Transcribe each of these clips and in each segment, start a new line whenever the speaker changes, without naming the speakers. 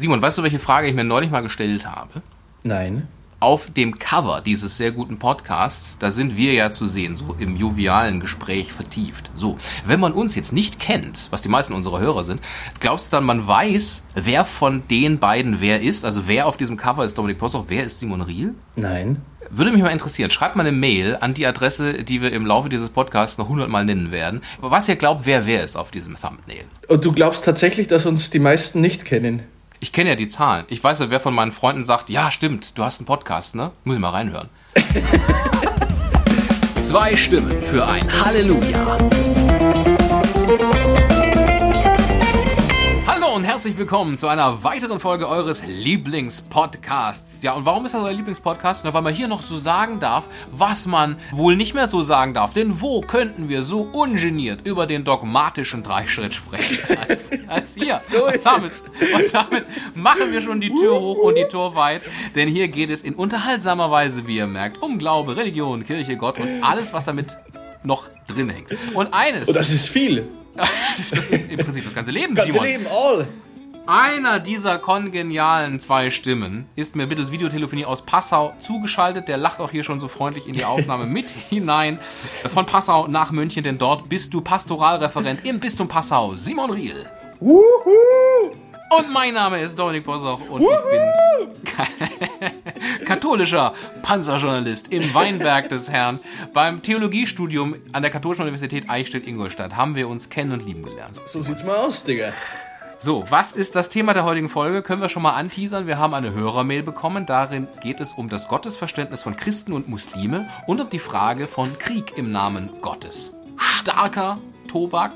Simon, weißt du, welche Frage ich mir neulich mal gestellt habe?
Nein.
Auf dem Cover dieses sehr guten Podcasts, da sind wir ja zu sehen, so im jovialen Gespräch vertieft. So, wenn man uns jetzt nicht kennt, was die meisten unserer Hörer sind, glaubst du dann, man weiß, wer von den beiden wer ist? Also wer auf diesem Cover ist Dominik Possoch, wer ist Simon Riel?
Nein.
Würde mich mal interessieren. Schreibt mal eine Mail an die Adresse, die wir im Laufe dieses Podcasts noch hundertmal nennen werden. Was ihr glaubt, wer wer ist auf diesem Thumbnail.
Und du glaubst tatsächlich, dass uns die meisten nicht kennen?
Ich kenne ja die Zahlen. Ich weiß ja, wer von meinen Freunden sagt, ja, stimmt, du hast einen Podcast, ne? Muss ich mal reinhören. Zwei Stimmen für ein Halleluja. Herzlich willkommen zu einer weiteren Folge eures Lieblingspodcasts. Ja, und warum ist das euer Lieblingspodcast? Na, weil man hier noch so sagen darf, was man wohl nicht mehr so sagen darf. Denn wo könnten wir so ungeniert über den dogmatischen Dreischritt sprechen als, als hier?
So ist
und, damit, und damit machen wir schon die Tür hoch und die Tür weit. Denn hier geht es in unterhaltsamer Weise, wie ihr merkt, um Glaube, Religion, Kirche, Gott und alles, was damit noch drin hängt. Und eines.
Und das ist viel.
das ist im Prinzip das ganze Leben,
Ganze
Simon.
Leben, all.
Einer dieser kongenialen zwei Stimmen ist mir mittels Videotelefonie aus Passau zugeschaltet. Der lacht auch hier schon so freundlich in die Aufnahme mit hinein. Von Passau nach München, denn dort bist du Pastoralreferent im Bistum Passau, Simon Riel.
Wuhu!
Und mein Name ist Dominik Bossoch und ich bin katholischer Panzerjournalist im Weinberg des Herrn. Beim Theologiestudium an der Katholischen Universität Eichstätt-Ingolstadt haben wir uns kennen und lieben gelernt.
So sieht's mal aus, Digga.
So, was ist das Thema der heutigen Folge? Können wir schon mal anteasern. Wir haben eine Hörermail bekommen. Darin geht es um das Gottesverständnis von Christen und Muslime und um die Frage von Krieg im Namen Gottes. Starker Tobak,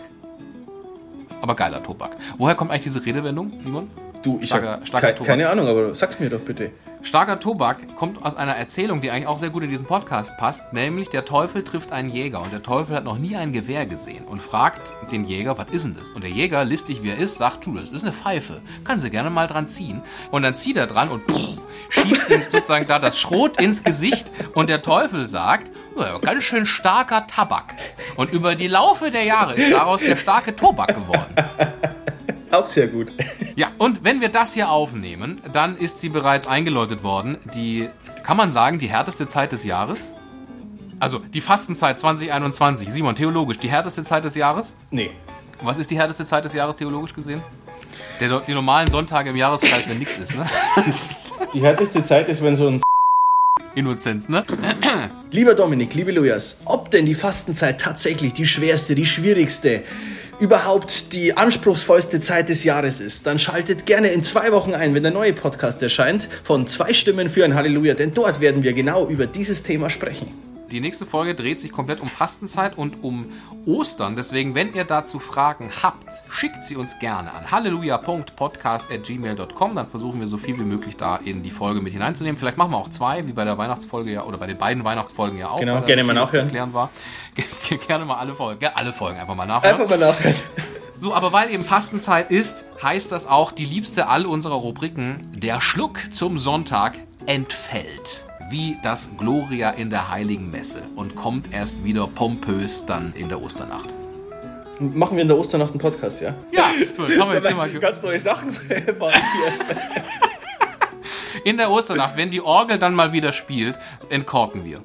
aber geiler Tobak. Woher kommt eigentlich diese Redewendung, Simon?
Du, ich
Starker-
hab
starker
kei-
Tobak.
keine Ahnung, aber sag's mir doch bitte.
Starker Tobak kommt aus einer Erzählung, die eigentlich auch sehr gut in diesen Podcast passt, nämlich der Teufel trifft einen Jäger und der Teufel hat noch nie ein Gewehr gesehen und fragt den Jäger, was ist denn das? Und der Jäger, listig wie er ist, sagt, du, das ist eine Pfeife, kann sie gerne mal dran ziehen. Und dann zieht er dran und pff, schießt ihm sozusagen da das Schrot ins Gesicht und der Teufel sagt, ja, ganz schön starker Tabak. Und über die Laufe der Jahre ist daraus der starke Tobak geworden.
Auch sehr gut.
Ja, und wenn wir das hier aufnehmen, dann ist sie bereits eingeläutet worden. Die, kann man sagen, die härteste Zeit des Jahres? Also die Fastenzeit 2021. Simon, theologisch, die härteste Zeit des Jahres?
Nee.
Was ist die härteste Zeit des Jahres theologisch gesehen? Der, die normalen Sonntage im Jahreskreis, wenn nichts ist, ne?
Die härteste Zeit ist, wenn so ein
Innozenz, ne?
Lieber Dominik, liebe Lujas, ob denn die Fastenzeit tatsächlich die schwerste, die schwierigste, überhaupt die anspruchsvollste Zeit des Jahres ist, dann schaltet gerne in zwei Wochen ein, wenn der neue Podcast erscheint, von zwei Stimmen für ein Halleluja, denn dort werden wir genau über dieses Thema sprechen.
Die nächste Folge dreht sich komplett um Fastenzeit und um Ostern. Deswegen, wenn ihr dazu Fragen habt, schickt sie uns gerne an halleluja.podcast.gmail.com. Dann versuchen wir so viel wie möglich da in die Folge mit hineinzunehmen. Vielleicht machen wir auch zwei, wie bei der Weihnachtsfolge ja, oder bei den beiden Weihnachtsfolgen ja auch.
Genau, gerne
so
mal nachhören.
erklären war. Ge- Gerne mal alle Folgen, alle Folgen einfach mal nachhören.
Einfach mal nachhören.
So, aber weil eben Fastenzeit ist, heißt das auch, die liebste all unserer Rubriken, der Schluck zum Sonntag, entfällt. Wie das Gloria in der Heiligen Messe und kommt erst wieder pompös dann in der Osternacht.
Machen wir in der Osternacht einen Podcast, ja?
Ja, das haben wir jetzt ge-
Ganz neue Sachen erfahren hier.
In der Osternacht, wenn die Orgel dann mal wieder spielt, entkorken wir.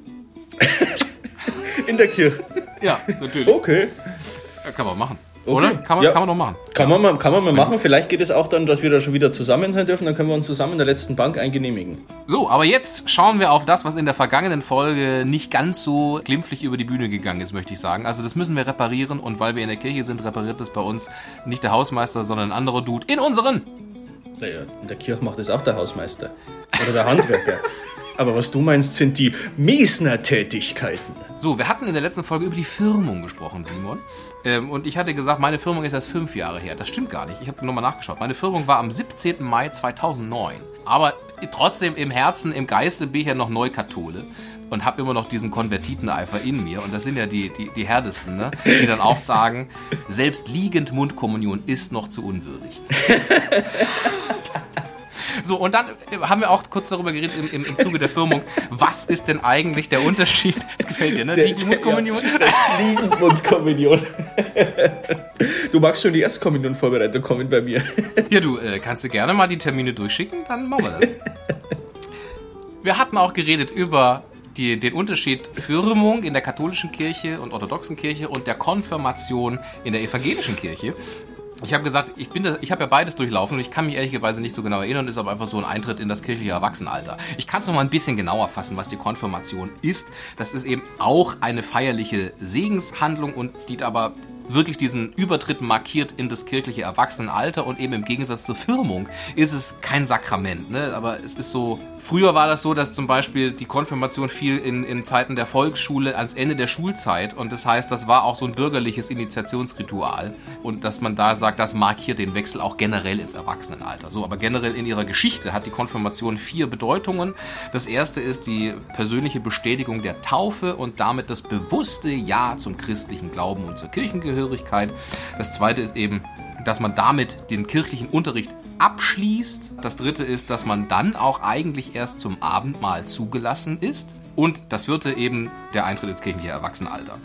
In der Kirche.
Ja, natürlich.
Okay.
Ja, kann man machen.
Okay.
Oder? Kann man,
Ja.
kann man doch machen.
Kann man, mal, kann man mal machen. Vielleicht geht es auch dann, dass wir da schon wieder zusammen sein dürfen. Dann können wir uns zusammen in der letzten Bank eingenehmigen.
So, aber jetzt schauen wir auf das, was in der vergangenen Folge nicht ganz so glimpflich über die Bühne gegangen ist, möchte ich sagen. Also das müssen wir reparieren und weil wir in der Kirche sind, repariert das bei uns nicht der Hausmeister, sondern ein anderer Dude in unseren.
Naja, in der Kirche macht das auch der Hausmeister. Oder der Handwerker. Aber was du meinst, sind die Miesner-Tätigkeiten.
So, wir hatten in der letzten Folge über die Firmung gesprochen, Simon. Ähm, und ich hatte gesagt, meine Firmung ist erst fünf Jahre her. Das stimmt gar nicht. Ich habe nochmal nachgeschaut. Meine Firmung war am 17. Mai 2009. Aber trotzdem im Herzen, im Geiste bin ich ja noch Neukathole. Und habe immer noch diesen Konvertiteneifer in mir. Und das sind ja die, die, die Härtesten, ne? die dann auch sagen, selbst liegend Mundkommunion ist noch zu unwürdig. So, und dann haben wir auch kurz darüber geredet im, im, im Zuge der Firmung, was ist denn eigentlich der Unterschied? Das gefällt dir, ne?
Liegenmundkommunion? Ja, Liegenmundkommunion. Du magst schon die Erstkommunion-Vorbereitung kommen bei mir.
Ja, du äh, kannst du gerne mal die Termine durchschicken, dann machen wir das. Wir hatten auch geredet über die, den Unterschied Firmung in der katholischen Kirche und orthodoxen Kirche und der Konfirmation in der evangelischen Kirche. Ich habe gesagt, ich, ich habe ja beides durchlaufen und ich kann mich ehrlicherweise nicht so genau erinnern, ist aber einfach so ein Eintritt in das kirchliche Erwachsenenalter. Ich kann es noch mal ein bisschen genauer fassen, was die Konfirmation ist. Das ist eben auch eine feierliche Segenshandlung und dient aber wirklich diesen Übertritt markiert in das kirchliche Erwachsenenalter und eben im Gegensatz zur Firmung ist es kein Sakrament. Ne? Aber es ist so, früher war das so, dass zum Beispiel die Konfirmation fiel in, in Zeiten der Volksschule ans Ende der Schulzeit und das heißt, das war auch so ein bürgerliches Initiationsritual und dass man da sagt, das markiert den Wechsel auch generell ins Erwachsenenalter. So, aber generell in ihrer Geschichte hat die Konfirmation vier Bedeutungen. Das erste ist die persönliche Bestätigung der Taufe und damit das bewusste Ja zum christlichen Glauben und zur Kirchengehörigkeit Zugehörigkeit. Das zweite ist eben, dass man damit den kirchlichen Unterricht abschließt. Das dritte ist, dass man dann auch eigentlich erst zum Abendmahl zugelassen ist. Und das vierte eben der Eintritt ins kirchliche Erwachsenenalter.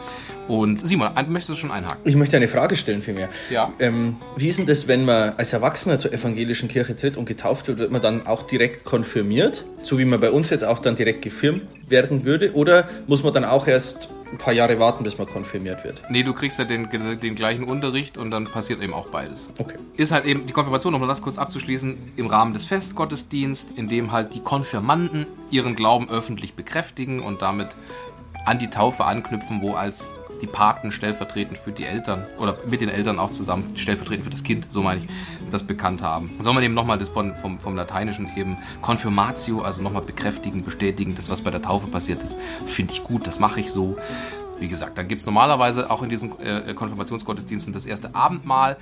Und Simon, möchtest du schon einhaken?
Ich möchte eine Frage stellen für mich.
Ja.
Ähm, wie ist denn das, wenn man als Erwachsener zur evangelischen Kirche tritt und getauft wird, wird man dann auch direkt konfirmiert? So wie man bei uns jetzt auch dann direkt gefirmt werden würde? Oder muss man dann auch erst ein paar Jahre warten, bis man konfirmiert wird.
Nee, du kriegst ja den, den gleichen Unterricht und dann passiert eben auch beides.
Okay.
Ist halt eben die Konfirmation, um das kurz abzuschließen, im Rahmen des Festgottesdienstes, in dem halt die Konfirmanden ihren Glauben öffentlich bekräftigen und damit an die Taufe anknüpfen, wo als die Paten stellvertretend für die Eltern oder mit den Eltern auch zusammen stellvertretend für das Kind, so meine ich, das bekannt haben. Soll man eben nochmal das von, vom, vom Lateinischen eben Confirmatio, also nochmal bekräftigen, bestätigen, das, was bei der Taufe passiert ist, finde ich gut, das mache ich so. Wie gesagt, dann gibt es normalerweise auch in diesen äh, Konfirmationsgottesdiensten das erste Abendmahl.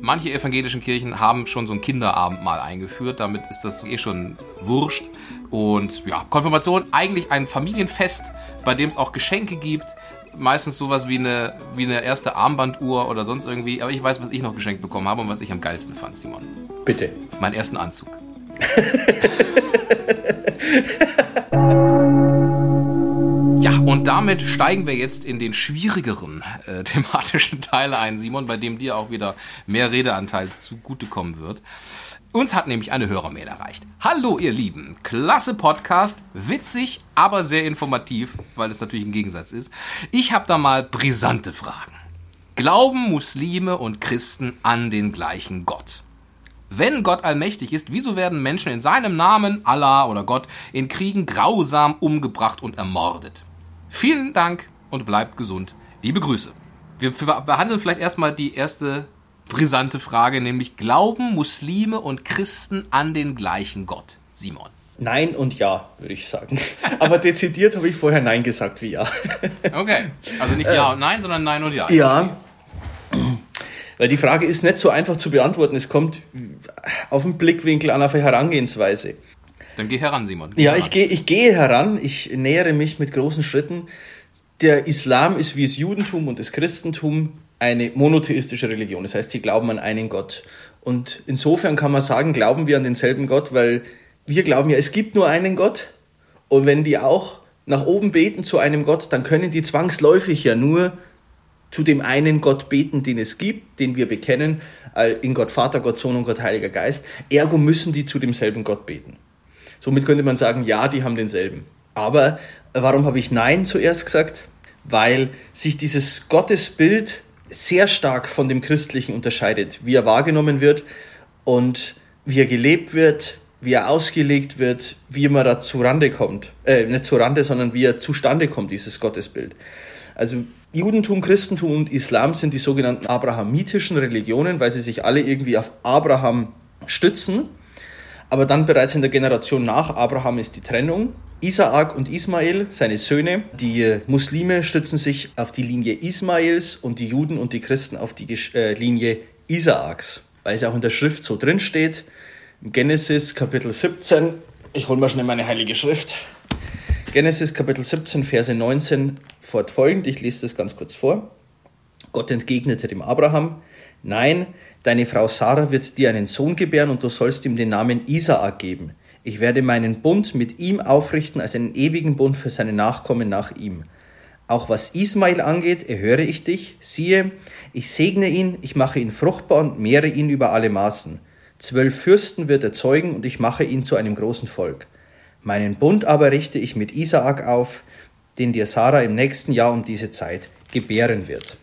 Manche evangelischen Kirchen haben schon so ein Kinderabendmahl eingeführt, damit ist das eh schon wurscht. Und ja, Konfirmation eigentlich ein Familienfest, bei dem es auch Geschenke gibt, meistens sowas wie eine, wie eine erste Armbanduhr oder sonst irgendwie. Aber ich weiß, was ich noch geschenkt bekommen habe und was ich am geilsten fand, Simon.
Bitte.
Meinen ersten Anzug. ja, und damit steigen wir jetzt in den schwierigeren äh, thematischen Teil ein, Simon, bei dem dir auch wieder mehr Redeanteil zugutekommen wird. Uns hat nämlich eine Hörermail erreicht. Hallo ihr Lieben, klasse Podcast, witzig, aber sehr informativ, weil es natürlich ein Gegensatz ist. Ich habe da mal brisante Fragen. Glauben Muslime und Christen an den gleichen Gott? Wenn Gott allmächtig ist, wieso werden Menschen in seinem Namen, Allah oder Gott, in Kriegen grausam umgebracht und ermordet? Vielen Dank und bleibt gesund. Liebe Grüße. Wir behandeln vielleicht erstmal die erste brisante Frage, nämlich glauben Muslime und Christen an den gleichen Gott? Simon.
Nein und ja, würde ich sagen. Aber dezidiert habe ich vorher Nein gesagt wie Ja.
Okay, also nicht Ja und Nein, sondern Nein und Ja.
Ja. Weil die Frage ist nicht so einfach zu beantworten. Es kommt auf den Blickwinkel an, auf eine Herangehensweise.
Dann geh heran, Simon. Geh
ja,
heran.
Ich, gehe, ich gehe heran. Ich nähere mich mit großen Schritten. Der Islam ist wie das Judentum und das Christentum eine monotheistische Religion. Das heißt, sie glauben an einen Gott. Und insofern kann man sagen, glauben wir an denselben Gott, weil wir glauben ja, es gibt nur einen Gott. Und wenn die auch nach oben beten zu einem Gott, dann können die zwangsläufig ja nur zu dem einen Gott beten, den es gibt, den wir bekennen, in Gott Vater, Gott Sohn und Gott Heiliger Geist. Ergo müssen die zu demselben Gott beten. Somit könnte man sagen, ja, die haben denselben. Aber warum habe ich Nein zuerst gesagt? Weil sich dieses Gottesbild sehr stark von dem Christlichen unterscheidet, wie er wahrgenommen wird und wie er gelebt wird, wie er ausgelegt wird, wie man da zurande kommt. Äh, nicht zurande, sondern wie er zustande kommt, dieses Gottesbild. Also Judentum, Christentum und Islam sind die sogenannten abrahamitischen Religionen, weil sie sich alle irgendwie auf Abraham stützen. Aber dann bereits in der Generation nach Abraham ist die Trennung Isaak und Ismael, seine Söhne. Die Muslime stützen sich auf die Linie Ismaels und die Juden und die Christen auf die äh, Linie Isaaks, weil es auch in der Schrift so drin steht. Genesis Kapitel 17, ich hole mal schnell meine heilige Schrift. Genesis Kapitel 17, Verse 19 fortfolgend, ich lese das ganz kurz vor. Gott entgegnete dem Abraham, Nein, deine Frau Sarah wird dir einen Sohn gebären und du sollst ihm den Namen Isaak geben. Ich werde meinen Bund mit ihm aufrichten als einen ewigen Bund für seine Nachkommen nach ihm. Auch was Ismail angeht, erhöre ich dich. Siehe, ich segne ihn, ich mache ihn fruchtbar und mehre ihn über alle Maßen. Zwölf Fürsten wird er zeugen und ich mache ihn zu einem großen Volk. Meinen Bund aber richte ich mit Isaak auf, den dir Sarah im nächsten Jahr um diese Zeit gebären wird.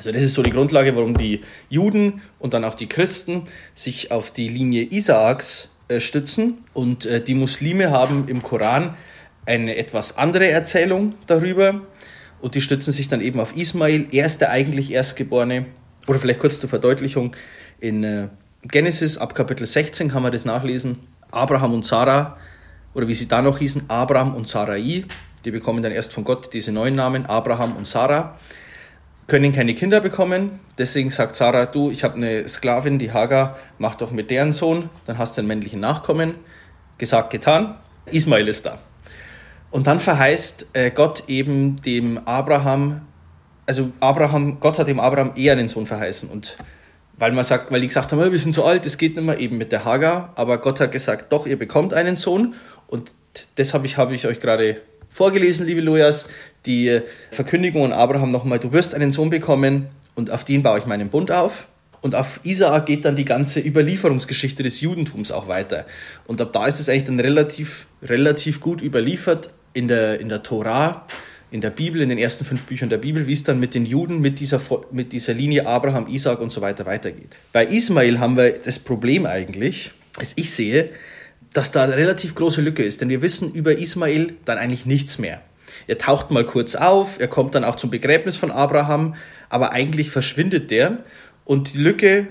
Also das ist so die Grundlage, warum die Juden und dann auch die Christen sich auf die Linie Isaaks äh, stützen und äh, die Muslime haben im Koran eine etwas andere Erzählung darüber und die stützen sich dann eben auf Ismail. Er ist der eigentlich Erstgeborene. Oder vielleicht kurz zur Verdeutlichung. In äh, Genesis ab Kapitel 16 kann man das nachlesen. Abraham und Sarah, oder wie sie da noch hießen, Abraham und Sarai, die bekommen dann erst von Gott diese neuen Namen, Abraham und Sarah, können keine Kinder bekommen. Deswegen sagt Sarah, du, ich habe eine Sklavin, die Hagar, mach doch mit deren Sohn, dann hast du einen männlichen Nachkommen. Gesagt, getan. Ismail ist da. Und dann verheißt äh, Gott eben dem Abraham, also Abraham, Gott hat dem Abraham eher einen Sohn verheißen. Und weil man sagt, weil die gesagt haben, wir sind so alt, das geht nicht mehr, eben mit der Hagar. Aber Gott hat gesagt, doch, ihr bekommt einen Sohn. Und das habe ich, hab ich euch gerade vorgelesen, liebe Lujas, die Verkündigung an Abraham nochmal, du wirst einen Sohn bekommen und auf den baue ich meinen Bund auf. Und auf Isaak geht dann die ganze Überlieferungsgeschichte des Judentums auch weiter. Und ab da ist es eigentlich dann relativ, relativ gut überliefert, in der, in der Tora, in der Bibel, in den ersten fünf Büchern der Bibel, wie es dann mit den Juden, mit dieser, mit dieser Linie Abraham, Isaac und so weiter weitergeht. Bei Ismail haben wir das Problem eigentlich, als ich sehe, dass da eine relativ große Lücke ist, denn wir wissen über Ismail dann eigentlich nichts mehr. Er taucht mal kurz auf, er kommt dann auch zum Begräbnis von Abraham, aber eigentlich verschwindet der und die Lücke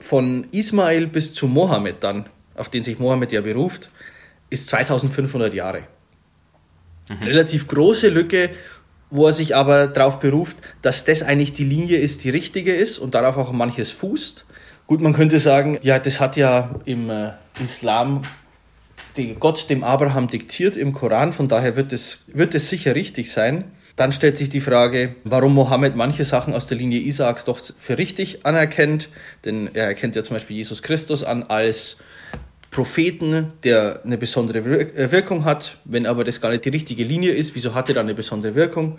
von Ismail bis zu Mohammed dann, auf den sich Mohammed ja beruft, ist 2500 Jahre. Mhm. Relativ große Lücke, wo er sich aber darauf beruft, dass das eigentlich die Linie ist, die richtige ist und darauf auch manches fußt. Gut, man könnte sagen, ja, das hat ja im äh, Islam Gott dem Abraham diktiert im Koran, von daher wird es, wird es sicher richtig sein. Dann stellt sich die Frage, warum Mohammed manche Sachen aus der Linie Isaaks doch für richtig anerkennt, denn er erkennt ja zum Beispiel Jesus Christus an als Propheten, der eine besondere äh, Wirkung hat. Wenn aber das gar nicht die richtige Linie ist, wieso hat er dann eine besondere Wirkung?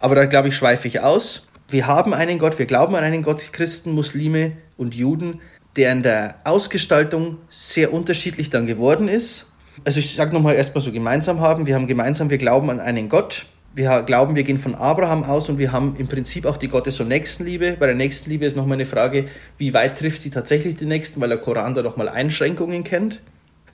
Aber da glaube ich, schweife ich aus. Wir haben einen Gott, wir glauben an einen Gott, Christen, Muslime und Juden, der in der Ausgestaltung sehr unterschiedlich dann geworden ist. Also ich sage nochmal erstmal so gemeinsam haben. Wir haben gemeinsam, wir glauben an einen Gott, wir glauben, wir gehen von Abraham aus und wir haben im Prinzip auch die Gottes- und Nächstenliebe. Bei der Nächstenliebe ist nochmal eine Frage, wie weit trifft die tatsächlich die Nächsten, weil der Koran da nochmal Einschränkungen kennt.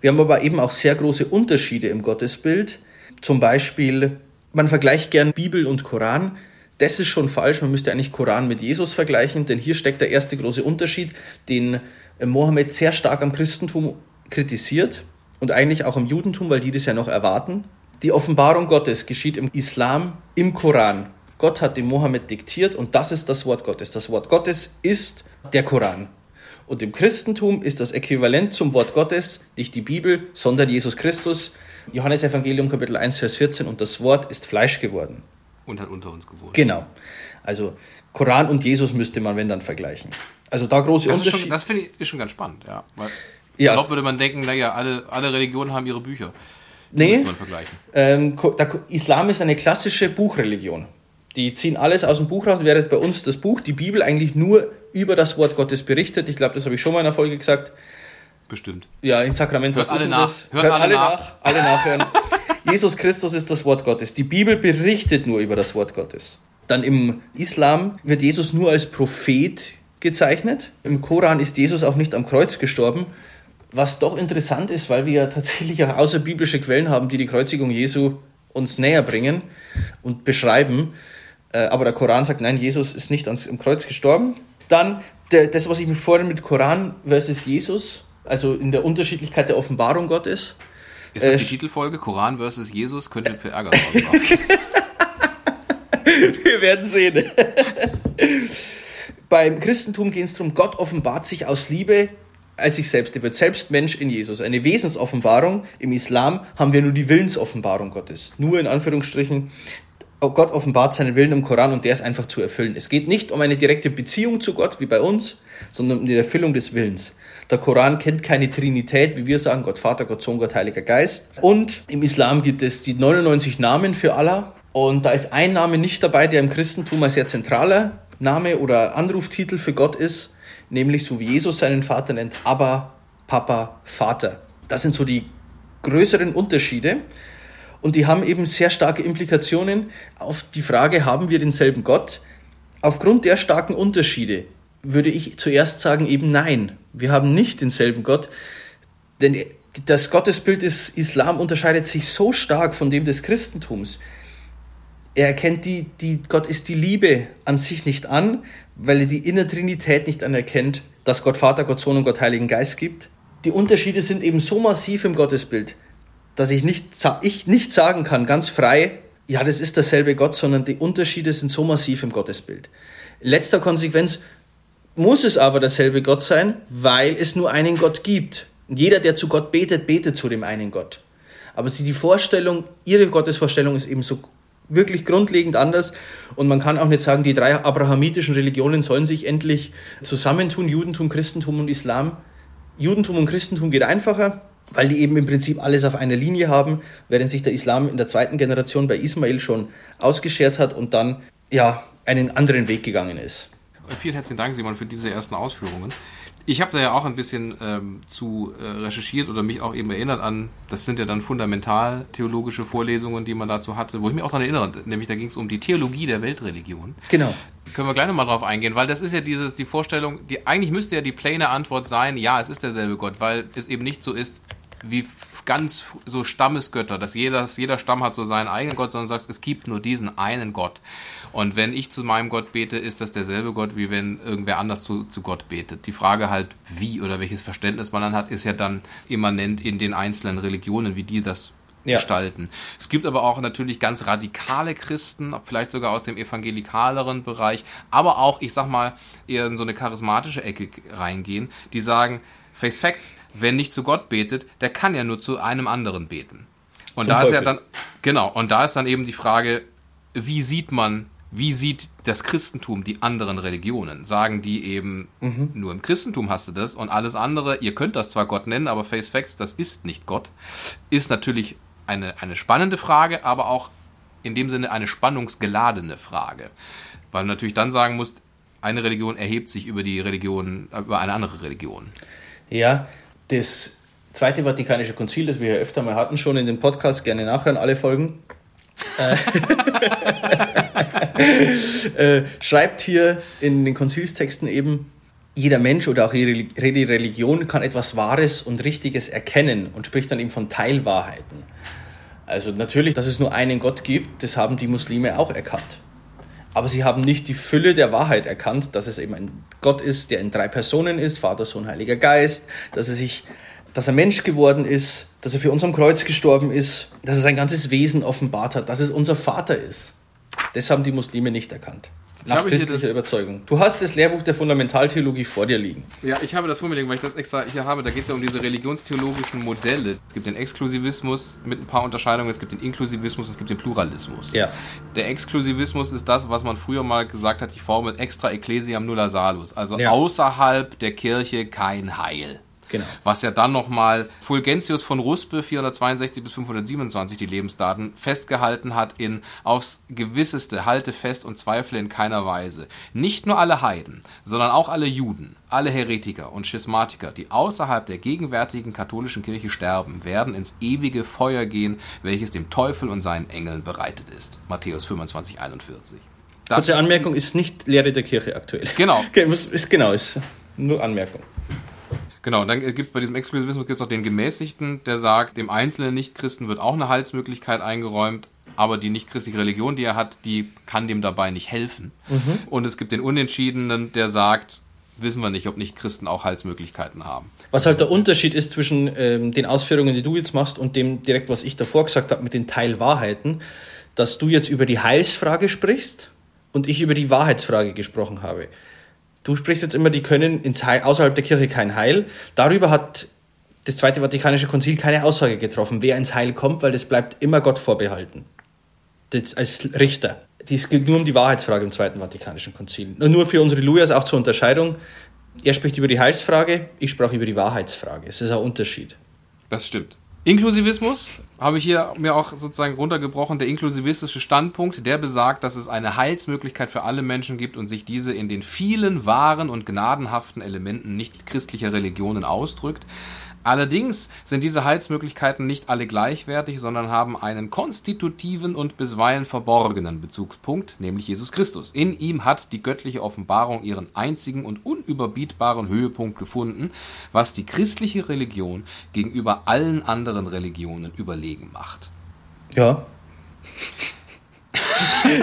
Wir haben aber eben auch sehr große Unterschiede im Gottesbild. Zum Beispiel, man vergleicht gern Bibel und Koran. Das ist schon falsch. Man müsste eigentlich Koran mit Jesus vergleichen, denn hier steckt der erste große Unterschied, den Mohammed sehr stark am Christentum kritisiert und eigentlich auch am Judentum, weil die das ja noch erwarten. Die Offenbarung Gottes geschieht im Islam, im Koran. Gott hat dem Mohammed diktiert und das ist das Wort Gottes. Das Wort Gottes ist der Koran. Und im Christentum ist das Äquivalent zum Wort Gottes nicht die Bibel, sondern Jesus Christus. Johannes Evangelium Kapitel 1, Vers 14 und das Wort ist Fleisch geworden.
Und hat unter uns gewohnt.
Genau. Also Koran und Jesus müsste man, wenn dann, vergleichen. Also da große
das
Unterschiede.
Das finde ich ist schon ganz spannend, ja. Weil ja. Ich glaube, würde man denken, naja, alle, alle Religionen haben ihre Bücher.
Nee. Muss man vergleichen. Ähm, der Islam ist eine klassische Buchreligion. Die ziehen alles aus dem Buch raus, während bei uns das Buch, die Bibel, eigentlich nur über das Wort Gottes berichtet. Ich glaube, das habe ich schon mal in der Folge gesagt.
Bestimmt.
Ja, in Sakrament,
was Hört alle nach. das?
Hört, Hört alle, alle nach. nach. Alle nachhören. Jesus Christus ist das Wort Gottes. Die Bibel berichtet nur über das Wort Gottes. Dann im Islam wird Jesus nur als Prophet gezeichnet. Im Koran ist Jesus auch nicht am Kreuz gestorben, was doch interessant ist, weil wir ja tatsächlich auch außerbiblische Quellen haben, die die Kreuzigung Jesu uns näher bringen und beschreiben. Äh, aber der Koran sagt, nein, Jesus ist nicht ans, am Kreuz gestorben. Dann das, was ich mir vorhin mit Koran versus Jesus, also in der Unterschiedlichkeit der Offenbarung Gottes.
Ist das äh, die Titelfolge? Koran versus Jesus könnte für Ärger sorgen.
wir werden sehen. Beim Christentum geht es darum, Gott offenbart sich aus Liebe als sich selbst. Er wird selbst Mensch in Jesus. Eine Wesensoffenbarung. Im Islam haben wir nur die Willensoffenbarung Gottes. Nur in Anführungsstrichen. Gott offenbart seinen Willen im Koran und der ist einfach zu erfüllen. Es geht nicht um eine direkte Beziehung zu Gott wie bei uns, sondern um die Erfüllung des Willens. Der Koran kennt keine Trinität, wie wir sagen, Gott Vater, Gott Sohn, Gott Heiliger Geist. Und im Islam gibt es die 99 Namen für Allah. Und da ist ein Name nicht dabei, der im Christentum ein sehr zentraler Name oder Anruftitel für Gott ist, nämlich so wie Jesus seinen Vater nennt, aber Papa, Vater. Das sind so die größeren Unterschiede. Und die haben eben sehr starke Implikationen auf die Frage, haben wir denselben Gott? Aufgrund der starken Unterschiede würde ich zuerst sagen eben nein. Wir haben nicht denselben Gott, denn das Gottesbild des Islam unterscheidet sich so stark von dem des Christentums. Er erkennt die, die, Gott ist die Liebe an sich nicht an, weil er die Innertrinität nicht anerkennt, dass Gott Vater, Gott Sohn und Gott Heiligen Geist gibt. Die Unterschiede sind eben so massiv im Gottesbild, dass ich nicht, ich nicht sagen kann, ganz frei, ja, das ist derselbe Gott, sondern die Unterschiede sind so massiv im Gottesbild. Letzter Konsequenz muss es aber derselbe Gott sein, weil es nur einen Gott gibt. Jeder, der zu Gott betet, betet zu dem einen Gott. Aber sie, die Vorstellung, ihre Gottesvorstellung ist eben so wirklich grundlegend anders. Und man kann auch nicht sagen, die drei abrahamitischen Religionen sollen sich endlich zusammentun, Judentum, Christentum und Islam. Judentum und Christentum geht einfacher, weil die eben im Prinzip alles auf einer Linie haben, während sich der Islam in der zweiten Generation bei Ismail schon ausgeschert hat und dann ja einen anderen Weg gegangen ist.
Vielen herzlichen Dank, Simon, für diese ersten Ausführungen. Ich habe da ja auch ein bisschen ähm, zu äh, recherchiert oder mich auch eben erinnert an, das sind ja dann fundamental theologische Vorlesungen, die man dazu hatte, wo ich mich auch daran erinnere, nämlich da ging es um die Theologie der Weltreligion.
Genau.
Können wir gleich nochmal drauf eingehen, weil das ist ja dieses, die Vorstellung, die eigentlich müsste ja die plane Antwort sein, ja, es ist derselbe Gott, weil es eben nicht so ist, wie ganz so Stammesgötter, dass jeder, jeder Stamm hat so seinen eigenen Gott, sondern sagst, es gibt nur diesen einen Gott. Und wenn ich zu meinem Gott bete, ist das derselbe Gott, wie wenn irgendwer anders zu, zu Gott betet. Die Frage halt, wie oder welches Verständnis man dann hat, ist ja dann immanent in den einzelnen Religionen, wie die das ja. gestalten. Es gibt aber auch natürlich ganz radikale Christen, vielleicht sogar aus dem evangelikaleren Bereich, aber auch, ich sag mal, eher in so eine charismatische Ecke reingehen, die sagen, Face Facts, wer nicht zu Gott betet, der kann ja nur zu einem anderen beten. Und Zum da Teufel. ist ja dann, genau, und da ist dann eben die Frage, wie sieht man wie sieht das Christentum die anderen Religionen? Sagen die eben, mhm. nur im Christentum hast du das und alles andere, ihr könnt das zwar Gott nennen, aber Face Facts, das ist nicht Gott. Ist natürlich eine, eine spannende Frage, aber auch in dem Sinne eine spannungsgeladene Frage. Weil du natürlich dann sagen musst, eine Religion erhebt sich über die Religion, über eine andere Religion.
Ja, das Zweite Vatikanische Konzil, das wir ja öfter mal hatten, schon in dem Podcast, gerne nachhören, alle Folgen. Äh, äh, schreibt hier in den Konzilstexten eben, jeder Mensch oder auch jede Religion kann etwas Wahres und Richtiges erkennen und spricht dann eben von Teilwahrheiten. Also natürlich, dass es nur einen Gott gibt, das haben die Muslime auch erkannt. Aber sie haben nicht die Fülle der Wahrheit erkannt, dass es eben ein Gott ist, der in drei Personen ist, Vater, Sohn, Heiliger Geist, dass er sich dass er Mensch geworden ist, dass er für uns am Kreuz gestorben ist, dass er sein ganzes Wesen offenbart hat, dass es unser Vater ist. Das haben die Muslime nicht erkannt. Nach christlicher Überzeugung. Du hast das Lehrbuch der Fundamentaltheologie vor dir liegen.
Ja, ich habe das vor mir liegen, weil ich das extra hier habe. Da geht es ja um diese religionstheologischen Modelle. Es gibt den Exklusivismus mit ein paar Unterscheidungen, es gibt den Inklusivismus, es gibt den Pluralismus.
Ja.
Der Exklusivismus ist das, was man früher mal gesagt hat, die Formel extra ecclesiam nulla salus. Also ja. außerhalb der Kirche kein Heil.
Genau.
Was ja dann nochmal Fulgentius von Ruspe 462 bis 527 die Lebensdaten festgehalten hat in aufs Gewisseste halte fest und zweifle in keiner Weise. Nicht nur alle Heiden, sondern auch alle Juden, alle Heretiker und Schismatiker, die außerhalb der gegenwärtigen katholischen Kirche sterben, werden ins ewige Feuer gehen, welches dem Teufel und seinen Engeln bereitet ist. Matthäus 25, 41.
Das Kurze Anmerkung ist nicht Lehre der Kirche aktuell.
Genau.
ist, genau, ist nur Anmerkung.
Genau, und dann gibt es bei diesem Exklusivismus gibt's auch den Gemäßigten, der sagt, dem einzelnen Nichtchristen wird auch eine Heilsmöglichkeit eingeräumt, aber die nichtchristliche Religion, die er hat, die kann dem dabei nicht helfen. Mhm. Und es gibt den Unentschiedenen, der sagt, wissen wir nicht, ob Nichtchristen auch Heilsmöglichkeiten haben.
Was halt der Unterschied ist zwischen ähm, den Ausführungen, die du jetzt machst, und dem direkt, was ich davor gesagt habe mit den Teilwahrheiten, dass du jetzt über die Heilsfrage sprichst und ich über die Wahrheitsfrage gesprochen habe. Du sprichst jetzt immer, die können ins Heil, außerhalb der Kirche kein Heil. Darüber hat das Zweite Vatikanische Konzil keine Aussage getroffen, wer ins Heil kommt, weil das bleibt immer Gott vorbehalten. das, als Richter. Es geht nur um die Wahrheitsfrage im Zweiten Vatikanischen Konzil. Nur für unsere Lujas auch zur Unterscheidung. Er spricht über die Heilsfrage, ich sprach über die Wahrheitsfrage. Es ist ein Unterschied.
Das stimmt. Inklusivismus habe ich hier mir auch sozusagen runtergebrochen. Der inklusivistische Standpunkt, der besagt, dass es eine Heilsmöglichkeit für alle Menschen gibt und sich diese in den vielen wahren und gnadenhaften Elementen nicht christlicher Religionen ausdrückt. Allerdings sind diese Heilsmöglichkeiten nicht alle gleichwertig, sondern haben einen konstitutiven und bisweilen verborgenen Bezugspunkt, nämlich Jesus Christus. In ihm hat die göttliche Offenbarung ihren einzigen und unüberbietbaren Höhepunkt gefunden, was die christliche Religion gegenüber allen anderen Religionen überlegen macht.
Ja.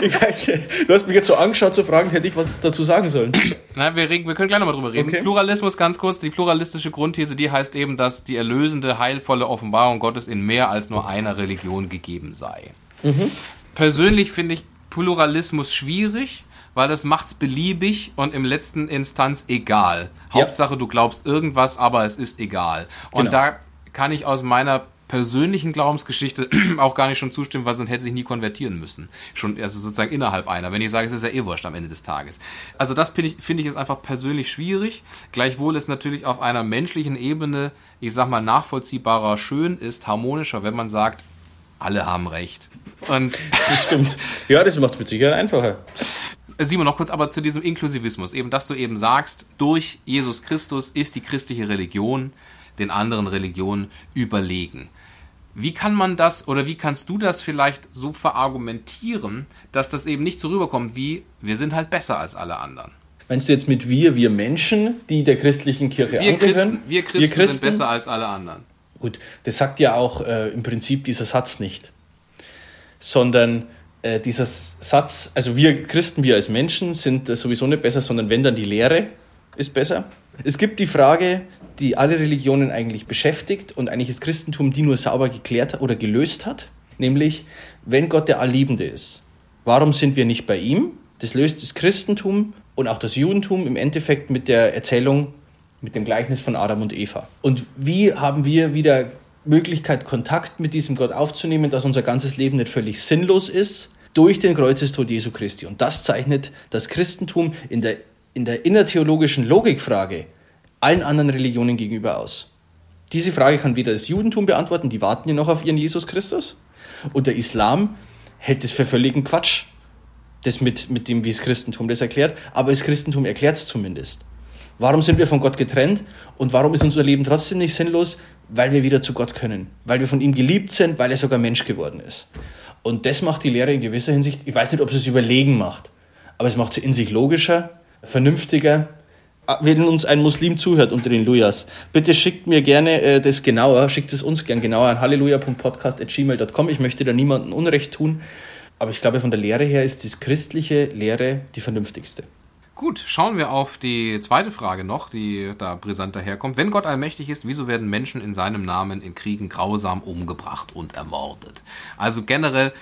ich weiß, du hast mich jetzt so angeschaut zu fragen, hätte ich was dazu sagen sollen.
Na, wir, reden, wir können gleich nochmal drüber reden. Okay. Pluralismus ganz kurz. Die pluralistische Grundthese, die heißt eben, dass die erlösende, heilvolle Offenbarung Gottes in mehr als nur einer Religion gegeben sei. Mhm. Persönlich finde ich Pluralismus schwierig, weil das macht's beliebig und im letzten Instanz egal. Ja. Hauptsache, du glaubst irgendwas, aber es ist egal. Und genau. da kann ich aus meiner persönlichen Glaubensgeschichte auch gar nicht schon zustimmen, weil sonst hätte sich nie konvertieren müssen. Schon, also sozusagen innerhalb einer. Wenn ich sage, es ist ja eh wurscht am Ende des Tages. Also das finde ich, finde ich ist einfach persönlich schwierig. Gleichwohl ist natürlich auf einer menschlichen Ebene, ich sag mal, nachvollziehbarer schön ist, harmonischer, wenn man sagt, alle haben recht.
Und das stimmt. Ja, das macht es mit Sicherheit einfacher.
Simon, noch kurz aber zu diesem Inklusivismus. Eben, dass du eben sagst, durch Jesus Christus ist die christliche Religion den anderen Religionen überlegen. Wie kann man das oder wie kannst du das vielleicht so verargumentieren, dass das eben nicht so rüberkommt wie wir sind halt besser als alle anderen?
Meinst du jetzt mit wir, wir Menschen, die der christlichen Kirche
wir angehören? Christen, wir, Christen wir Christen sind besser als alle anderen.
Gut, das sagt ja auch äh, im Prinzip dieser Satz nicht. Sondern äh, dieser Satz, also wir Christen, wir als Menschen sind äh, sowieso nicht besser, sondern wenn dann die Lehre ist besser. Es gibt die Frage, die alle Religionen eigentlich beschäftigt und eigentlich das Christentum die nur sauber geklärt oder gelöst hat, nämlich wenn Gott der Allliebende ist, warum sind wir nicht bei ihm? Das löst das Christentum und auch das Judentum im Endeffekt mit der Erzählung, mit dem Gleichnis von Adam und Eva. Und wie haben wir wieder Möglichkeit, Kontakt mit diesem Gott aufzunehmen, dass unser ganzes Leben nicht völlig sinnlos ist, durch den Kreuzestod Jesu Christi. Und das zeichnet das Christentum in der, in der innertheologischen Logikfrage allen anderen Religionen gegenüber aus? Diese Frage kann weder das Judentum beantworten, die warten ja noch auf ihren Jesus Christus, und der Islam hält es für völligen Quatsch, das mit, mit dem, wie das Christentum das erklärt, aber das Christentum erklärt es zumindest. Warum sind wir von Gott getrennt und warum ist unser Leben trotzdem nicht sinnlos? Weil wir wieder zu Gott können, weil wir von ihm geliebt sind, weil er sogar Mensch geworden ist. Und das macht die Lehre in gewisser Hinsicht, ich weiß nicht, ob es es überlegen macht, aber es macht sie in sich logischer, vernünftiger Ah, wenn uns ein Muslim zuhört unter den Lujas, bitte schickt mir gerne äh, das genauer, schickt es uns gern genauer an halleluja.podcast.gmail.com. Ich möchte da niemandem Unrecht tun, aber ich glaube, von der Lehre her ist die christliche Lehre die vernünftigste.
Gut, schauen wir auf die zweite Frage noch, die da brisant daherkommt. Wenn Gott allmächtig ist, wieso werden Menschen in seinem Namen in Kriegen grausam umgebracht und ermordet? Also generell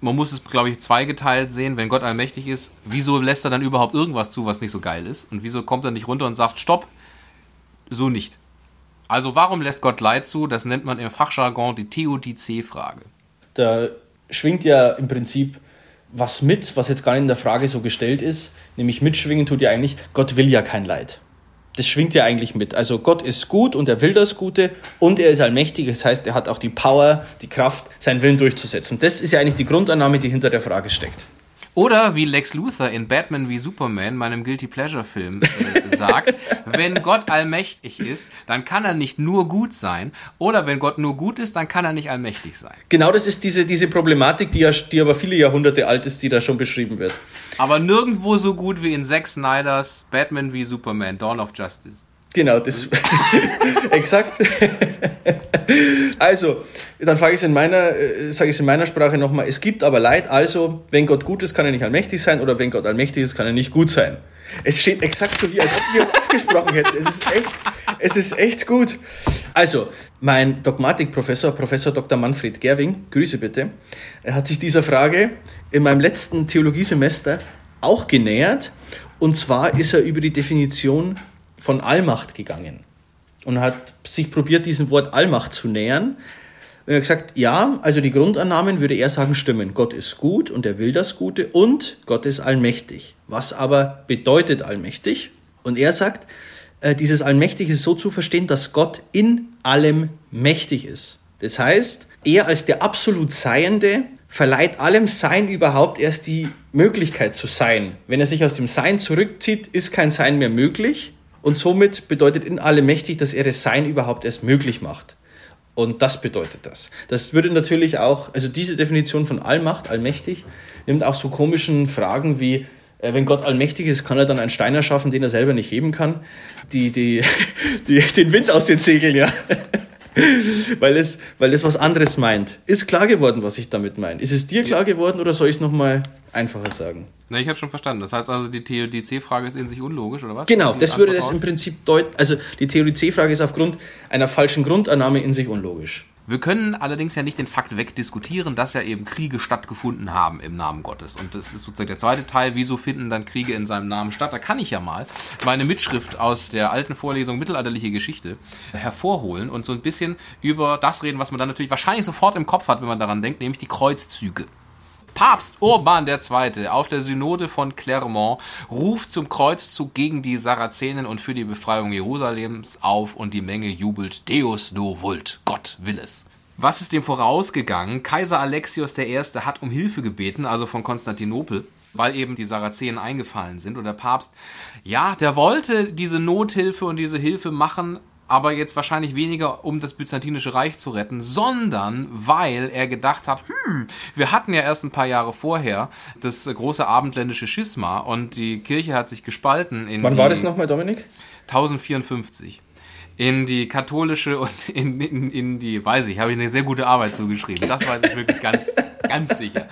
man muss es, glaube ich, zweigeteilt sehen. Wenn Gott allmächtig ist, wieso lässt er dann überhaupt irgendwas zu, was nicht so geil ist? Und wieso kommt er nicht runter und sagt, stopp, so nicht? Also warum lässt Gott Leid zu? Das nennt man im Fachjargon die Theodizee-Frage.
Da schwingt ja im Prinzip was mit, was jetzt gar nicht in der Frage so gestellt ist. Nämlich mitschwingen tut ja eigentlich, Gott will ja kein Leid das schwingt ja eigentlich mit. Also Gott ist gut und er will das Gute und er ist allmächtig. Das heißt, er hat auch die Power, die Kraft, seinen Willen durchzusetzen. Das ist ja eigentlich die Grundannahme, die hinter der Frage steckt.
Oder wie Lex Luthor in Batman wie Superman, meinem Guilty Pleasure Film, äh, sagt, wenn Gott allmächtig ist, dann kann er nicht nur gut sein. Oder wenn Gott nur gut ist, dann kann er nicht allmächtig sein.
Genau das ist diese, diese Problematik, die, ja, die aber viele Jahrhunderte alt ist, die da schon beschrieben wird.
Aber nirgendwo so gut wie in Zack Snyders Batman wie Superman, Dawn of Justice.
Genau, das exakt. also, dann frage ich es in meiner, äh, sage ich es in meiner Sprache nochmal. Es gibt aber Leid, also, wenn Gott gut ist, kann er nicht allmächtig sein, oder wenn Gott allmächtig ist, kann er nicht gut sein. Es steht exakt so wie, als ob wir abgesprochen hätten. Es ist echt, es ist echt gut. Also, mein Dogmatikprofessor, Professor Dr. Manfred Gerwing, Grüße bitte, er hat sich dieser Frage in meinem letzten Theologiesemester auch genähert. Und zwar ist er über die Definition von Allmacht gegangen und hat sich probiert, diesem Wort Allmacht zu nähern. Und er hat gesagt, ja, also die Grundannahmen würde er sagen stimmen. Gott ist gut und er will das Gute und Gott ist allmächtig. Was aber bedeutet allmächtig? Und er sagt, äh, dieses allmächtig ist so zu verstehen, dass Gott in allem mächtig ist. Das heißt, er als der absolut Seiende verleiht allem Sein überhaupt erst die Möglichkeit zu sein. Wenn er sich aus dem Sein zurückzieht, ist kein Sein mehr möglich und somit bedeutet in allem mächtig, dass er das Sein überhaupt erst möglich macht. Und das bedeutet das. Das würde natürlich auch, also diese Definition von Allmacht, allmächtig, nimmt auch so komischen Fragen wie, äh, wenn Gott allmächtig ist, kann er dann einen Stein erschaffen, den er selber nicht heben kann? Die, die, die, den Wind aus den Segeln, ja. weil, es, weil es was anderes meint. Ist klar geworden, was ich damit meine? Ist es dir klar geworden oder soll ich es nochmal einfacher sagen?
Na, ich habe schon verstanden. Das heißt also, die Theorie C-Frage ist in sich unlogisch, oder was?
Genau, das würde das im Prinzip deuten. Also die Theorie C-Frage ist aufgrund einer falschen Grundannahme in sich unlogisch.
Wir können allerdings ja nicht den Fakt wegdiskutieren, dass ja eben Kriege stattgefunden haben im Namen Gottes. Und das ist sozusagen der zweite Teil, wieso finden dann Kriege in seinem Namen statt? Da kann ich ja mal meine Mitschrift aus der alten Vorlesung Mittelalterliche Geschichte hervorholen und so ein bisschen über das reden, was man dann natürlich wahrscheinlich sofort im Kopf hat, wenn man daran denkt, nämlich die Kreuzzüge. Papst Urban II. auf der Synode von Clermont ruft zum Kreuzzug gegen die Sarazenen und für die Befreiung Jerusalems auf und die Menge jubelt Deus no vult, Gott will es. Was ist dem vorausgegangen? Kaiser Alexios I. hat um Hilfe gebeten, also von Konstantinopel, weil eben die Sarazenen eingefallen sind. Und der Papst, ja, der wollte diese Nothilfe und diese Hilfe machen, aber jetzt wahrscheinlich weniger, um das Byzantinische Reich zu retten, sondern weil er gedacht hat, hm, wir hatten ja erst ein paar Jahre vorher das große abendländische Schisma und die Kirche hat sich gespalten.
In Wann war das nochmal, Dominik?
1054 in die katholische und in, in, in die, weiß ich, habe ich eine sehr gute Arbeit zugeschrieben. Das weiß ich wirklich ganz, ganz sicher.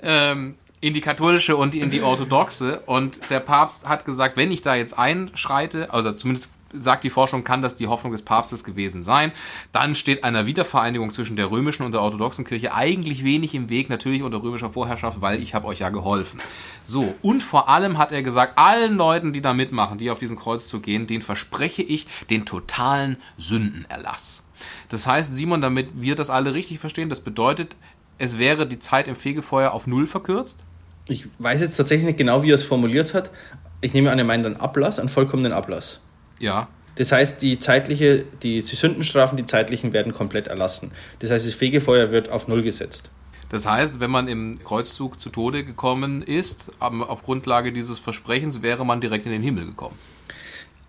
Ähm, in die katholische und in die orthodoxe. Und der Papst hat gesagt, wenn ich da jetzt einschreite, also zumindest sagt die Forschung, kann das die Hoffnung des Papstes gewesen sein. Dann steht einer Wiedervereinigung zwischen der römischen und der orthodoxen Kirche eigentlich wenig im Weg, natürlich unter römischer Vorherrschaft, weil ich habe euch ja geholfen. So, und vor allem hat er gesagt, allen Leuten, die da mitmachen, die auf diesen Kreuzzug gehen, den verspreche ich den totalen Sündenerlass. Das heißt, Simon, damit wir das alle richtig verstehen, das bedeutet, es wäre die Zeit im Fegefeuer auf null verkürzt?
Ich weiß jetzt tatsächlich nicht genau, wie er es formuliert hat. Ich nehme an, er meint einen Ablass, einen vollkommenen Ablass.
Ja.
Das heißt, die zeitliche, die, Sündenstrafen, die zeitlichen werden komplett erlassen. Das heißt, das Fegefeuer wird auf Null gesetzt.
Das heißt, wenn man im Kreuzzug zu Tode gekommen ist, auf Grundlage dieses Versprechens wäre man direkt in den Himmel gekommen.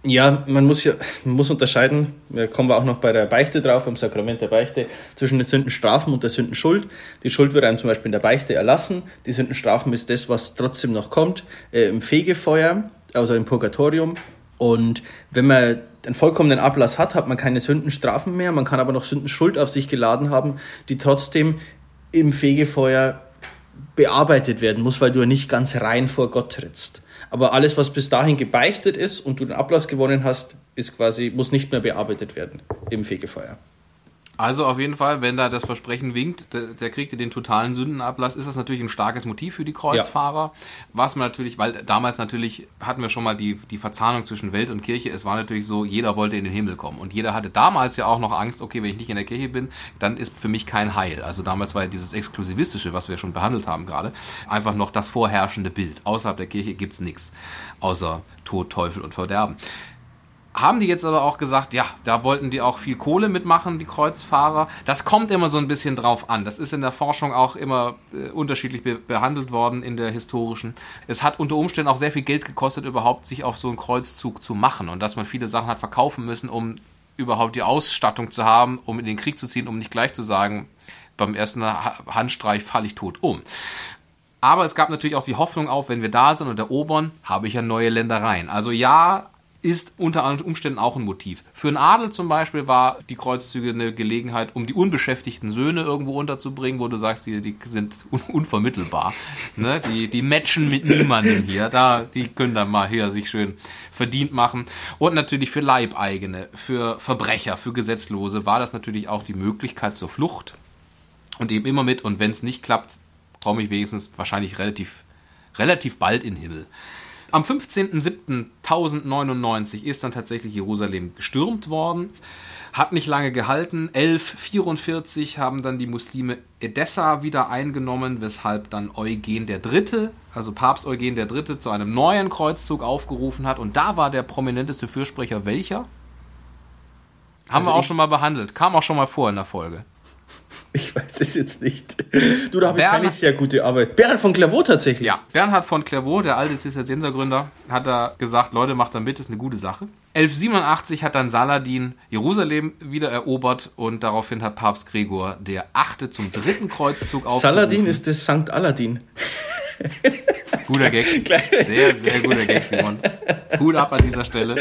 Ja, man muss ja man muss unterscheiden, da kommen wir auch noch bei der Beichte drauf, im Sakrament der Beichte, zwischen den Sündenstrafen und der Sündenschuld. Die Schuld wird einem zum Beispiel in der Beichte erlassen, die Sündenstrafen ist das, was trotzdem noch kommt, äh, im Fegefeuer, also im Purgatorium und wenn man einen vollkommenen Ablass hat, hat man keine Sündenstrafen mehr, man kann aber noch Sündenschuld auf sich geladen haben, die trotzdem im Fegefeuer bearbeitet werden muss, weil du ja nicht ganz rein vor Gott trittst. Aber alles, was bis dahin gebeichtet ist und du den Ablass gewonnen hast, ist quasi, muss nicht mehr bearbeitet werden im Fegefeuer.
Also auf jeden Fall, wenn da das Versprechen winkt, der, der kriegt den totalen Sündenablass, ist das natürlich ein starkes Motiv für die Kreuzfahrer. Ja. Was man natürlich, weil damals natürlich hatten wir schon mal die, die Verzahnung zwischen Welt und Kirche. Es war natürlich so, jeder wollte in den Himmel kommen. Und jeder hatte damals ja auch noch Angst, okay, wenn ich nicht in der Kirche bin, dann ist für mich kein Heil. Also damals war ja dieses Exklusivistische, was wir schon behandelt haben gerade, einfach noch das vorherrschende Bild. Außerhalb der Kirche gibt es nichts, außer Tod, Teufel und Verderben haben die jetzt aber auch gesagt, ja, da wollten die auch viel Kohle mitmachen, die Kreuzfahrer. Das kommt immer so ein bisschen drauf an. Das ist in der Forschung auch immer äh, unterschiedlich be behandelt worden in der historischen. Es hat unter Umständen auch sehr viel Geld gekostet, überhaupt sich auf so einen Kreuzzug zu machen und dass man viele Sachen hat verkaufen müssen, um überhaupt die Ausstattung zu haben, um in den Krieg zu ziehen, um nicht gleich zu sagen, beim ersten Handstreich falle ich tot um. Aber es gab natürlich auch die Hoffnung auf, wenn wir da sind und erobern, habe ich ja neue Ländereien. Also ja, ist unter Umständen auch ein Motiv. Für einen Adel zum Beispiel war die Kreuzzüge eine Gelegenheit, um die unbeschäftigten Söhne irgendwo unterzubringen, wo du sagst, die, die sind un unvermittelbar. ne? die, die matchen mit niemandem hier. Da, die können dann mal hier sich schön verdient machen. Und natürlich für Leibeigene, für Verbrecher, für Gesetzlose war das natürlich auch die Möglichkeit zur Flucht. Und eben immer mit, und wenn es nicht klappt, komme ich wenigstens wahrscheinlich relativ, relativ bald in den Himmel. Am 15.07.1099 ist dann tatsächlich Jerusalem gestürmt worden. Hat nicht lange gehalten. 1144 haben dann die Muslime Edessa wieder eingenommen, weshalb dann Eugen III., also Papst Eugen III., zu einem neuen Kreuzzug aufgerufen hat. Und da war der prominenteste Fürsprecher welcher? Haben also wir auch schon mal behandelt. Kam auch schon mal vor in der Folge.
Ich weiß es jetzt nicht. Du, da habe ich keine sehr gute Arbeit. Bernhard von Clairvaux tatsächlich.
Ja, Bernhard von Clairvaux, der alte Zisterziensergründer, hat da gesagt, Leute, macht da mit, ist eine gute Sache. 1187 hat dann Saladin Jerusalem wieder erobert und daraufhin hat Papst Gregor der Achte zum dritten Kreuzzug aufgerufen.
Saladin ist das Sankt Aladin.
Guter Gag. Sehr, sehr guter Gag, Simon. Hut ab an dieser Stelle.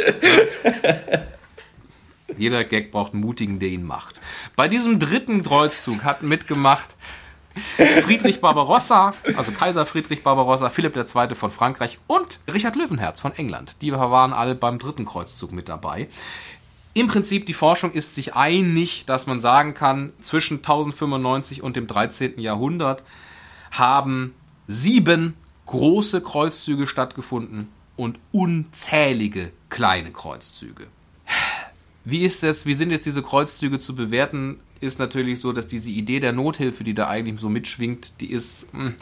Jeder Gag braucht einen Mutigen, der ihn macht. Bei diesem dritten Kreuzzug hatten mitgemacht Friedrich Barbarossa, also Kaiser Friedrich Barbarossa, Philipp II. von Frankreich und Richard Löwenherz von England. Die waren alle beim dritten Kreuzzug mit dabei. Im Prinzip, die Forschung ist sich einig, dass man sagen kann, zwischen 1095 und dem 13. Jahrhundert haben sieben große Kreuzzüge stattgefunden und unzählige kleine Kreuzzüge. Wie ist jetzt, wie sind jetzt diese Kreuzzüge zu bewerten? Ist natürlich so, dass diese Idee der Nothilfe, die da eigentlich so mitschwingt, die ist, mh, hm,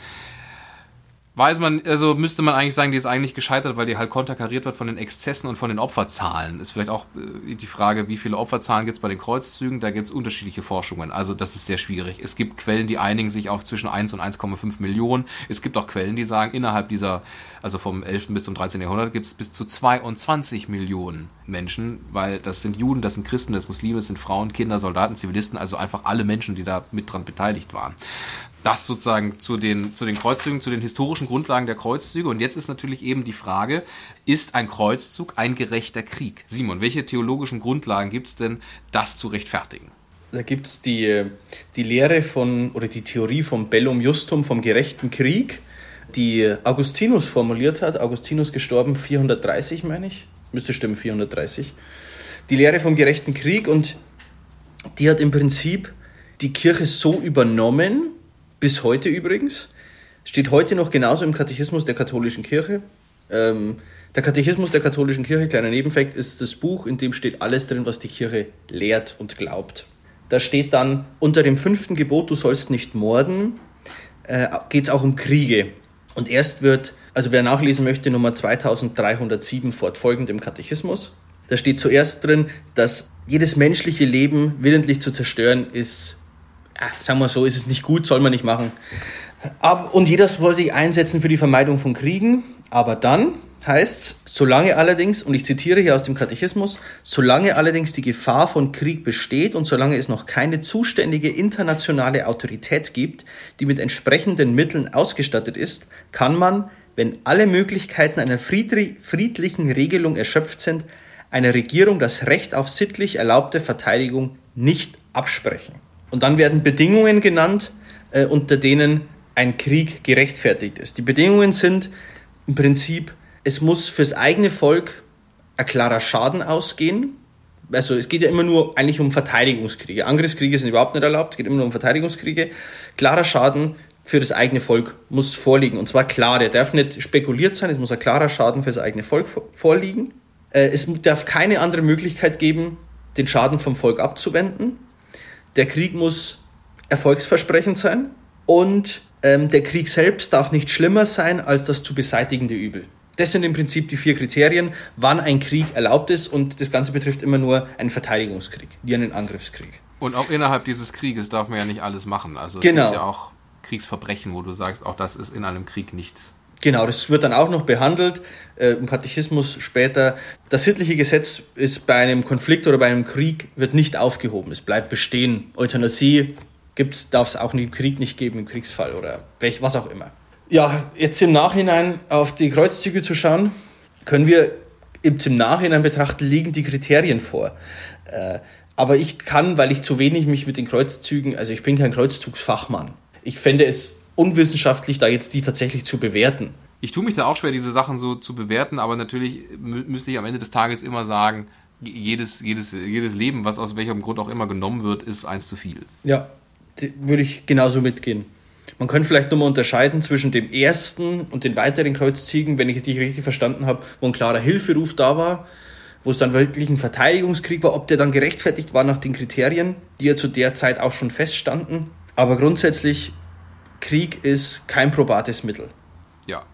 weiß man, also müsste man eigentlich sagen, die ist eigentlich gescheitert, weil die halt konterkariert wird von den Exzessen und von den Opferzahlen. Ist vielleicht auch äh, die Frage, wie viele Opferzahlen gibt es bei den Kreuzzügen? Da gibt es unterschiedliche Forschungen. Also das ist sehr schwierig. Es gibt Quellen, die einigen sich auf zwischen 1 und 1,5 Millionen. Es gibt auch Quellen, die sagen, innerhalb dieser, also vom 11. bis zum 13. Jahrhundert gibt es bis zu 22 Millionen Menschen, weil das sind Juden, das sind Christen, das sind Muslime, das sind Frauen, Kinder, Soldaten, Zivilisten, also einfach alle Menschen, die da mit dran beteiligt waren das sozusagen zu den, zu den Kreuzzügen, zu den historischen Grundlagen der Kreuzzüge. Und jetzt ist natürlich eben die Frage, ist ein Kreuzzug ein gerechter Krieg? Simon, welche theologischen Grundlagen gibt es denn, das zu rechtfertigen?
Da gibt es die, die Lehre von, oder die Theorie vom Bellum Justum, vom gerechten Krieg, die Augustinus formuliert hat. Augustinus gestorben 430, meine ich. Müsste stimmen, 430. Die Lehre vom gerechten Krieg und die hat im Prinzip die Kirche so übernommen, bis heute übrigens. Steht heute noch genauso im Katechismus der katholischen Kirche. Ähm, der Katechismus der katholischen Kirche, kleiner Nebenfakt, ist das Buch, in dem steht alles drin, was die Kirche lehrt und glaubt. Da steht dann unter dem fünften Gebot, du sollst nicht morden, äh, geht es auch um Kriege. Und erst wird, also wer nachlesen möchte, Nummer 2307 fortfolgend im Katechismus. Da steht zuerst drin, dass jedes menschliche Leben willentlich zu zerstören ist sagen wir so, ist es nicht gut, soll man nicht machen. Und jeder soll sich einsetzen für die Vermeidung von Kriegen. Aber dann heißt es, solange allerdings, und ich zitiere hier aus dem Katechismus, solange allerdings die Gefahr von Krieg besteht und solange es noch keine zuständige internationale Autorität gibt, die mit entsprechenden Mitteln ausgestattet ist, kann man, wenn alle Möglichkeiten einer friedlichen Regelung erschöpft sind, einer Regierung das Recht auf sittlich erlaubte Verteidigung nicht absprechen. Und dann werden Bedingungen genannt, äh, unter denen ein Krieg gerechtfertigt ist. Die Bedingungen sind im Prinzip, es muss fürs eigene Volk ein klarer Schaden ausgehen. Also es geht ja immer nur eigentlich um Verteidigungskriege. Angriffskriege sind überhaupt nicht erlaubt, es geht immer nur um Verteidigungskriege. Klarer Schaden für das eigene Volk muss vorliegen. Und zwar klar, der darf nicht spekuliert sein, es muss ein klarer Schaden für das eigene Volk vorliegen. Äh, es darf keine andere Möglichkeit geben, den Schaden vom Volk abzuwenden der Krieg muss erfolgsversprechend sein und ähm, der Krieg selbst darf nicht schlimmer sein als das zu beseitigende Übel. Das sind im Prinzip die vier Kriterien, wann ein Krieg erlaubt ist und das Ganze betrifft immer nur einen Verteidigungskrieg, wie einen Angriffskrieg.
Und auch innerhalb dieses Krieges darf man ja nicht alles machen. Also es genau. gibt ja auch Kriegsverbrechen, wo du sagst, auch das ist in einem Krieg nicht
Genau, das wird dann auch noch behandelt äh, im Katechismus später. Das sittliche Gesetz ist bei einem Konflikt oder bei einem Krieg wird nicht aufgehoben. Es bleibt bestehen. Euthanasie darf es auch im Krieg nicht geben, im Kriegsfall oder was auch immer. Ja, jetzt im Nachhinein auf die Kreuzzüge zu schauen, können wir im Nachhinein betrachten, liegen die Kriterien vor. Äh, aber ich kann, weil ich zu wenig mich mit den Kreuzzügen, also ich bin kein Kreuzzugsfachmann. Ich fände es unwissenschaftlich, da jetzt die tatsächlich zu bewerten.
Ich tue mich da auch schwer, diese Sachen so zu bewerten, aber natürlich müsste ich am Ende des Tages immer sagen, jedes, jedes, jedes Leben, was aus welchem Grund auch immer genommen wird, ist eins zu viel.
Ja, würde ich genauso mitgehen. Man könnte vielleicht nochmal unterscheiden zwischen dem ersten und den weiteren Kreuzzügen, wenn ich dich richtig verstanden habe, wo ein klarer Hilferuf da war, wo es dann wirklich ein Verteidigungskrieg war, ob der dann gerechtfertigt war nach den Kriterien, die ja zu der Zeit auch schon feststanden. Aber grundsätzlich, Krieg ist kein probates Mittel.
Ja.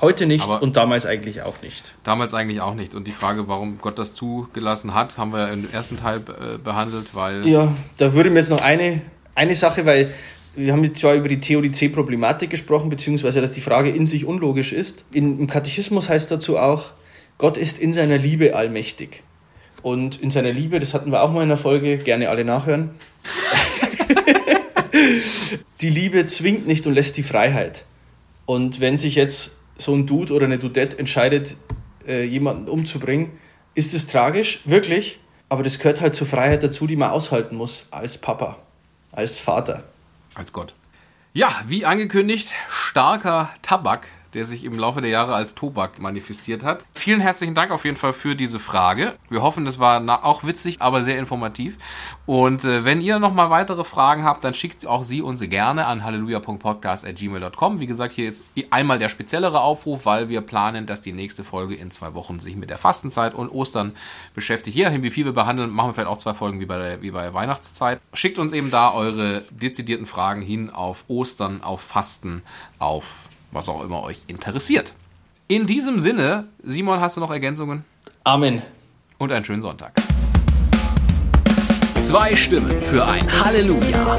Heute nicht
Aber-
und damals eigentlich auch nicht.
Damals eigentlich auch nicht. Und die Frage, warum Gott das zugelassen hat, haben wir im ersten Teil äh, behandelt, weil
Ja, da würde mir jetzt noch eine, eine Sache, weil wir haben jetzt zwar über die Theodizee-Problematik gesprochen, beziehungsweise dass die Frage in sich unlogisch ist. In, Im Katechismus heißt dazu auch, Gott ist in seiner Liebe allmächtig. Und in seiner Liebe, das hatten wir auch mal in der Folge, gerne alle nachhören. die Liebe zwingt nicht und lässt die Freiheit. Und wenn sich jetzt so ein Dude oder eine Dudette entscheidet, äh, jemanden umzubringen, ist es tragisch, wirklich. Aber das gehört halt zur Freiheit dazu, die man aushalten muss als Papa, als Vater.
als Gott. Ja, wie angekündigt, starker Tabak, der sich im Laufe der Jahre als Tobak manifestiert hat. Vielen herzlichen Dank auf jeden Fall für diese Frage. Wir hoffen, das war auch witzig, aber sehr informativ. Und äh, wenn ihr nochmal weitere Fragen habt, dann schickt auch sie uns gerne an halleluja.podcast.gmail.com. Wie gesagt, hier jetzt einmal der speziellere Aufruf, weil wir planen, dass die nächste Folge in zwei Wochen sich mit der Fastenzeit und Ostern beschäftigt. Je nachdem, wie viel wir behandeln, machen wir vielleicht auch zwei Folgen wie bei der, wie bei Weihnachtszeit. Schickt uns eben da eure dezidierten Fragen hin auf Ostern, auf Fasten, auf was auch immer euch interessiert. In diesem Sinne, Simon, hast du noch Ergänzungen?
Amen.
Und einen schönen Sonntag. Zwei Stimmen für ein Halleluja.